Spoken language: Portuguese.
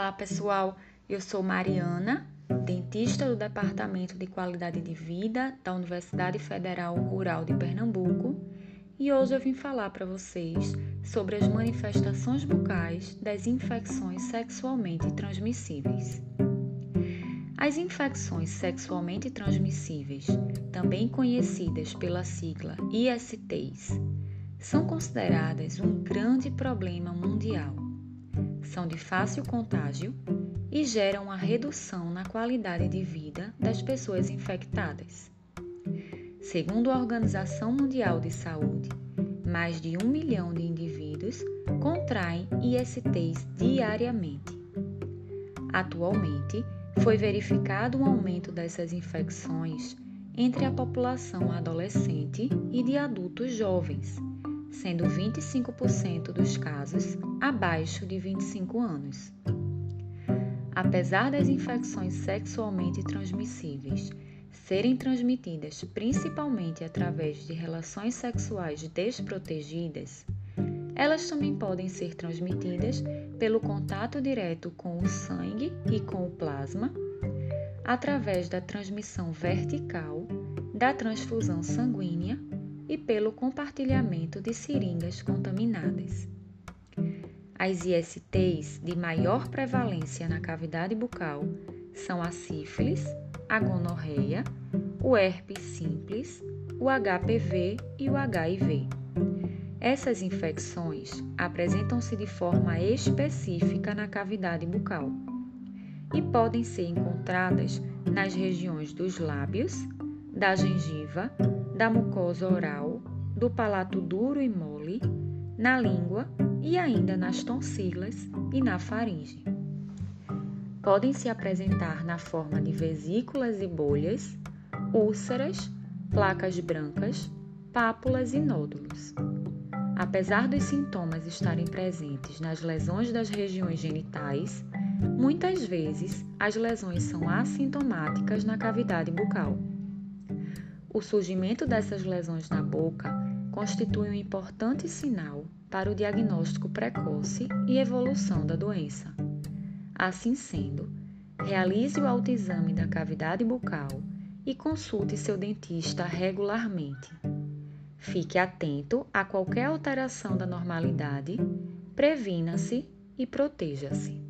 Olá, pessoal. Eu sou Mariana, dentista do Departamento de Qualidade de Vida da Universidade Federal Rural de Pernambuco, e hoje eu vim falar para vocês sobre as manifestações bucais das infecções sexualmente transmissíveis. As infecções sexualmente transmissíveis, também conhecidas pela sigla ISTs, são consideradas um grande problema mundial são de fácil contágio e geram uma redução na qualidade de vida das pessoas infectadas. Segundo a Organização Mundial de Saúde, mais de um milhão de indivíduos contraem ISTs diariamente. Atualmente, foi verificado um aumento dessas infecções entre a população adolescente e de adultos jovens sendo 25% dos casos abaixo de 25 anos. Apesar das infecções sexualmente transmissíveis serem transmitidas principalmente através de relações sexuais desprotegidas, elas também podem ser transmitidas pelo contato direto com o sangue e com o plasma, através da transmissão vertical, da transfusão sanguínea e pelo compartilhamento de seringas contaminadas. As ISTs de maior prevalência na cavidade bucal são a sífilis, a gonorreia, o herpes simples, o HPV e o HIV. Essas infecções apresentam-se de forma específica na cavidade bucal e podem ser encontradas nas regiões dos lábios, da gengiva, da mucosa oral, do palato duro e mole, na língua e ainda nas tonsilas e na faringe. Podem se apresentar na forma de vesículas e bolhas, úlceras, placas brancas, pápulas e nódulos. Apesar dos sintomas estarem presentes nas lesões das regiões genitais, muitas vezes as lesões são assintomáticas na cavidade bucal. O surgimento dessas lesões na boca constitui um importante sinal para o diagnóstico precoce e evolução da doença. Assim sendo, realize o autoexame da cavidade bucal e consulte seu dentista regularmente. Fique atento a qualquer alteração da normalidade, previna-se e proteja-se.